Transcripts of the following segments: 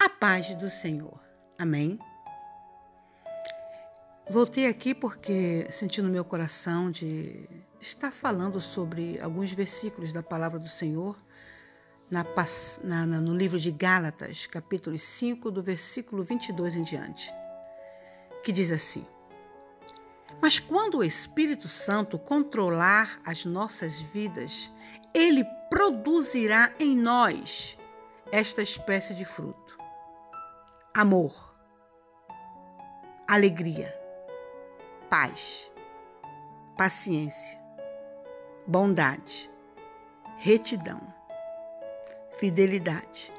A paz do Senhor. Amém. Voltei aqui porque senti no meu coração de estar falando sobre alguns versículos da palavra do Senhor na, na, no livro de Gálatas, capítulo 5, do versículo 22 em diante, que diz assim: Mas quando o Espírito Santo controlar as nossas vidas, ele produzirá em nós esta espécie de fruto amor, alegria, paz, paciência, bondade, retidão, fidelidade,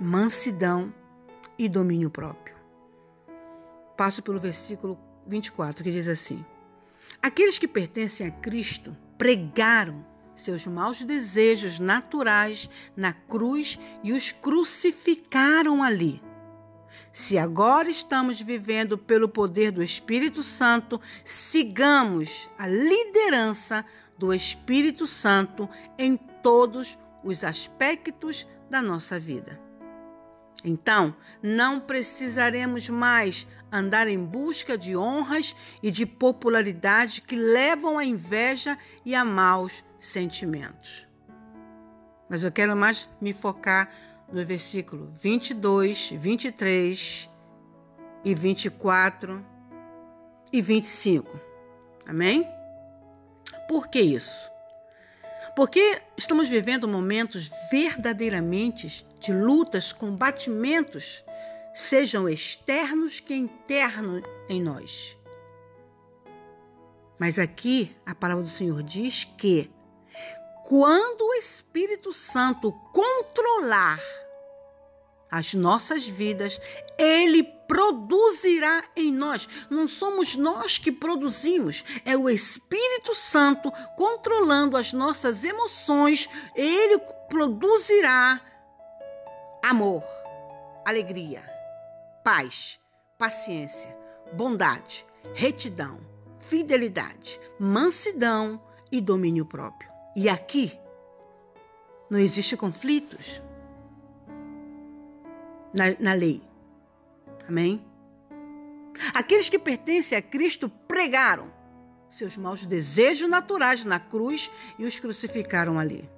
mansidão e domínio próprio. Passo pelo versículo 24 que diz assim: Aqueles que pertencem a Cristo pregaram seus maus desejos naturais na cruz e os crucificaram ali. Se agora estamos vivendo pelo poder do Espírito Santo, sigamos a liderança do Espírito Santo em todos os aspectos da nossa vida. Então, não precisaremos mais andar em busca de honras e de popularidade que levam à inveja e a maus sentimentos. Mas eu quero mais me focar no versículo 22, 23 e 24 e 25. Amém? Por que isso? Porque estamos vivendo momentos verdadeiramente de lutas, combatimentos, sejam externos que internos em nós. Mas aqui a palavra do Senhor diz que quando o Espírito Santo controlar as nossas vidas, ele produzirá em nós. Não somos nós que produzimos, é o Espírito Santo controlando as nossas emoções. Ele produzirá amor, alegria, paz, paciência, bondade, retidão, fidelidade, mansidão e domínio próprio. E aqui não existe conflitos na, na lei. Amém? Aqueles que pertencem a Cristo pregaram seus maus desejos naturais na cruz e os crucificaram ali.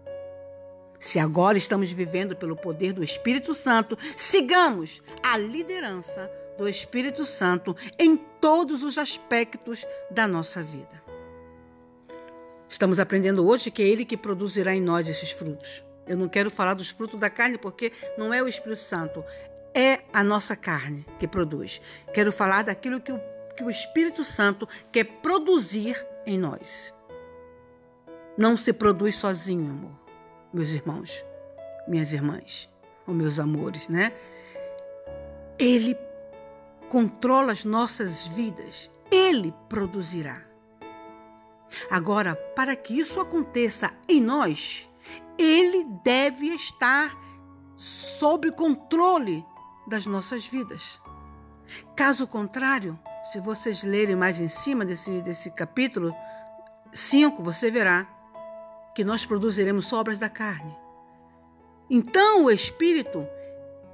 Se agora estamos vivendo pelo poder do Espírito Santo, sigamos a liderança do Espírito Santo em todos os aspectos da nossa vida. Estamos aprendendo hoje que é Ele que produzirá em nós esses frutos. Eu não quero falar dos frutos da carne porque não é o Espírito Santo, é a nossa carne que produz. Quero falar daquilo que o, que o Espírito Santo quer produzir em nós. Não se produz sozinho, amor, meus irmãos, minhas irmãs, ou meus amores, né? Ele controla as nossas vidas, ele produzirá. Agora, para que isso aconteça em nós, ele deve estar sob controle das nossas vidas. Caso contrário, se vocês lerem mais em cima desse, desse capítulo 5, você verá que nós produziremos obras da carne. Então, o Espírito,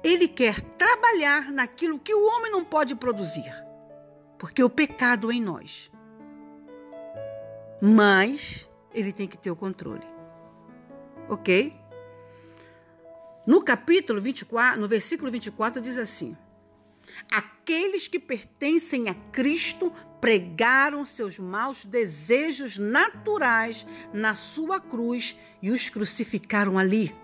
ele quer trabalhar naquilo que o homem não pode produzir, porque o pecado é em nós mas ele tem que ter o controle. Ok? No capítulo 24, no versículo 24, diz assim: Aqueles que pertencem a Cristo pregaram seus maus desejos naturais na sua cruz e os crucificaram ali.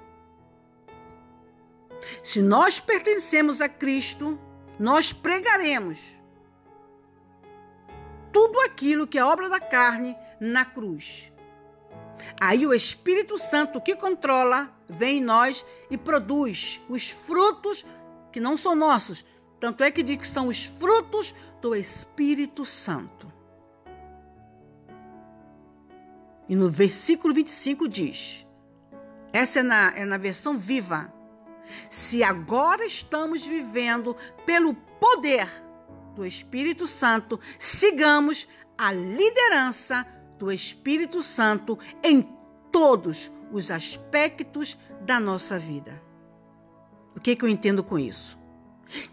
Se nós pertencemos a Cristo, nós pregaremos tudo aquilo que é obra da carne na cruz. Aí o Espírito Santo que controla vem em nós e produz os frutos que não são nossos. Tanto é que diz que são os frutos do Espírito Santo. E no versículo 25 diz: essa é na, é na versão viva. Se agora estamos vivendo pelo poder do Espírito Santo, sigamos a liderança do Espírito Santo em todos os aspectos da nossa vida. O que, que eu entendo com isso?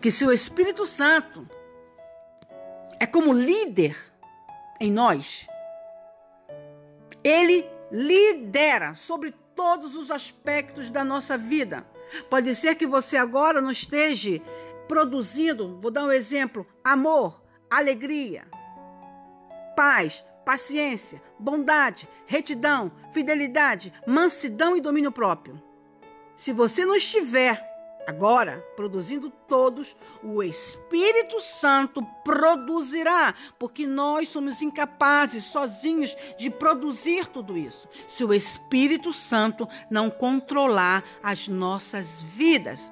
que se o Espírito Santo é como líder em nós, ele lidera sobre todos os aspectos da nossa vida. Pode ser que você agora não esteja produzindo, vou dar um exemplo, amor, alegria, paz, paciência, bondade, retidão, fidelidade, mansidão e domínio próprio. Se você não estiver agora produzindo todos, o Espírito Santo produzirá, porque nós somos incapazes sozinhos de produzir tudo isso. Se o Espírito Santo não controlar as nossas vidas.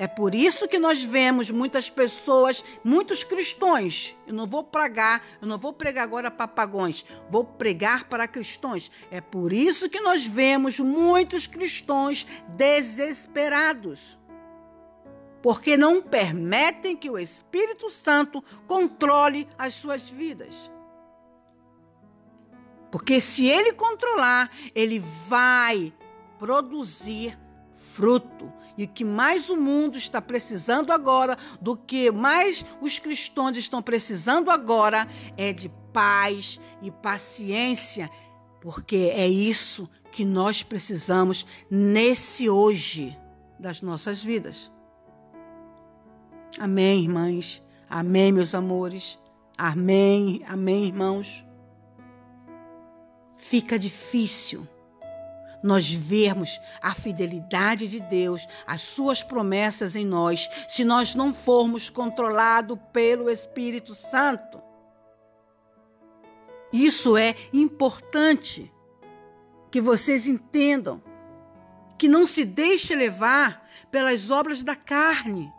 É por isso que nós vemos muitas pessoas, muitos cristãos. Eu não vou pregar, eu não vou pregar agora para pagões, vou pregar para cristãos. É por isso que nós vemos muitos cristãos desesperados. Porque não permitem que o Espírito Santo controle as suas vidas. Porque se ele controlar, ele vai produzir fruto. E que mais o mundo está precisando agora, do que mais os cristãos estão precisando agora, é de paz e paciência, porque é isso que nós precisamos nesse hoje das nossas vidas. Amém, irmãs. Amém, meus amores. Amém, amém, irmãos. Fica difícil nós vermos a fidelidade de Deus, as suas promessas em nós, se nós não formos controlados pelo Espírito Santo. Isso é importante que vocês entendam, que não se deixe levar pelas obras da carne,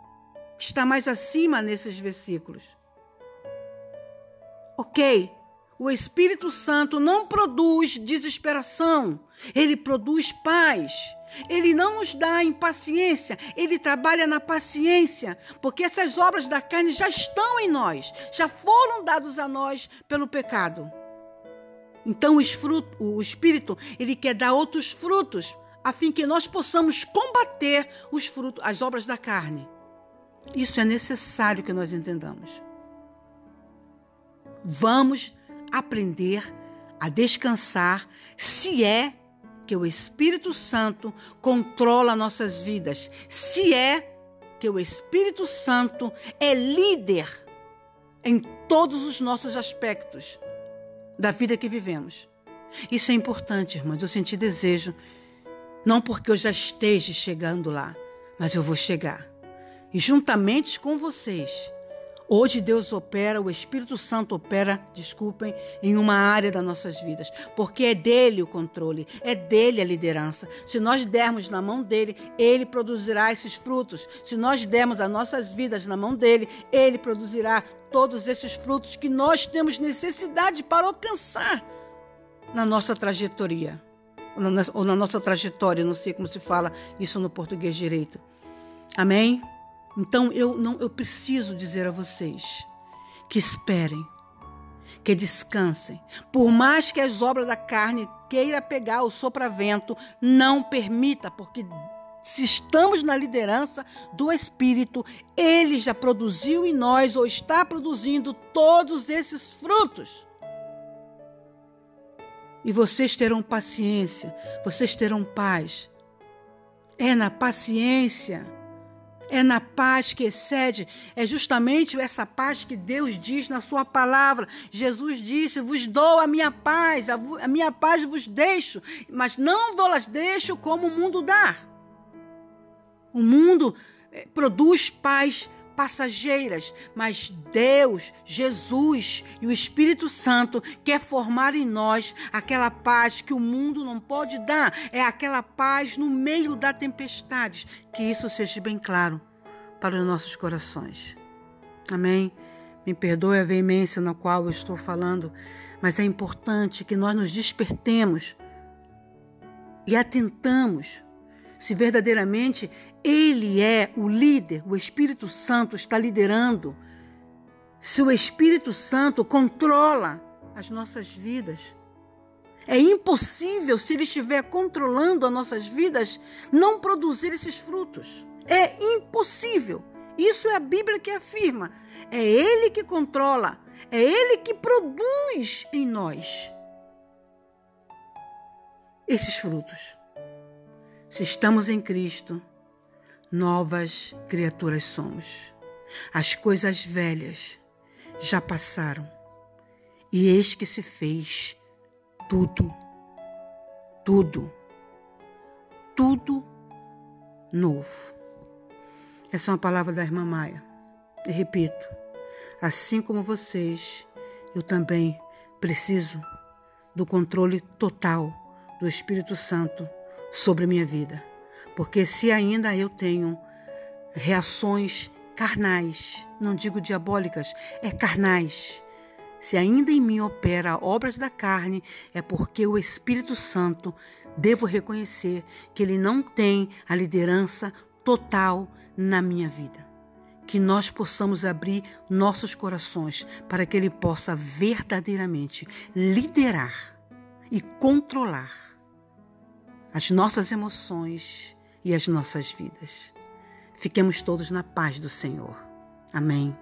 que está mais acima nesses versículos. Ok, o Espírito Santo não produz desesperação, ele produz paz. Ele não nos dá impaciência, ele trabalha na paciência, porque essas obras da carne já estão em nós, já foram dados a nós pelo pecado. Então o, Espírito, ele quer dar outros frutos, a fim que nós possamos combater os frutos, as obras da carne. Isso é necessário que nós entendamos. Vamos aprender a descansar se é que o Espírito Santo controla nossas vidas, se é que o Espírito Santo é líder em todos os nossos aspectos da vida que vivemos. Isso é importante, irmãos. Eu senti desejo, não porque eu já esteja chegando lá, mas eu vou chegar. E juntamente com vocês, Hoje Deus opera, o Espírito Santo opera, desculpem, em uma área das nossas vidas, porque é dele o controle, é dele a liderança. Se nós dermos na mão dele, ele produzirá esses frutos. Se nós dermos as nossas vidas na mão dele, ele produzirá todos esses frutos que nós temos necessidade para alcançar na nossa trajetória. Ou na nossa trajetória, não sei como se fala isso no português direito. Amém? Então eu não eu preciso dizer a vocês que esperem, que descansem. Por mais que as obras da carne queira pegar o sopra-vento, não permita, porque se estamos na liderança do Espírito, ele já produziu em nós ou está produzindo todos esses frutos. E vocês terão paciência, vocês terão paz. É na paciência é na paz que excede, é justamente essa paz que Deus diz na Sua palavra. Jesus disse: Vos dou a minha paz, a, minha paz vos deixo, mas não vos deixo como o mundo dá. O mundo eh, produz paz passageiras, mas Deus, Jesus e o Espírito Santo quer formar em nós aquela paz que o mundo não pode dar, é aquela paz no meio da tempestade. Que isso seja bem claro para os nossos corações. Amém? Me perdoe a veemência na qual eu estou falando, mas é importante que nós nos despertemos e atentamos se verdadeiramente ele é o líder, o Espírito Santo está liderando, se o Espírito Santo controla as nossas vidas. É impossível, se ele estiver controlando as nossas vidas, não produzir esses frutos. É impossível. Isso é a Bíblia que afirma. É Ele que controla, é Ele que produz em nós esses frutos. Se estamos em Cristo, novas criaturas somos. As coisas velhas já passaram e eis que se fez tudo, tudo, tudo novo. Essa é uma palavra da irmã Maia. E repito, assim como vocês, eu também preciso do controle total do Espírito Santo sobre minha vida. Porque se ainda eu tenho reações carnais, não digo diabólicas, é carnais. Se ainda em mim opera obras da carne, é porque o Espírito Santo devo reconhecer que ele não tem a liderança total na minha vida. Que nós possamos abrir nossos corações para que ele possa verdadeiramente liderar e controlar as nossas emoções e as nossas vidas. Fiquemos todos na paz do Senhor. Amém.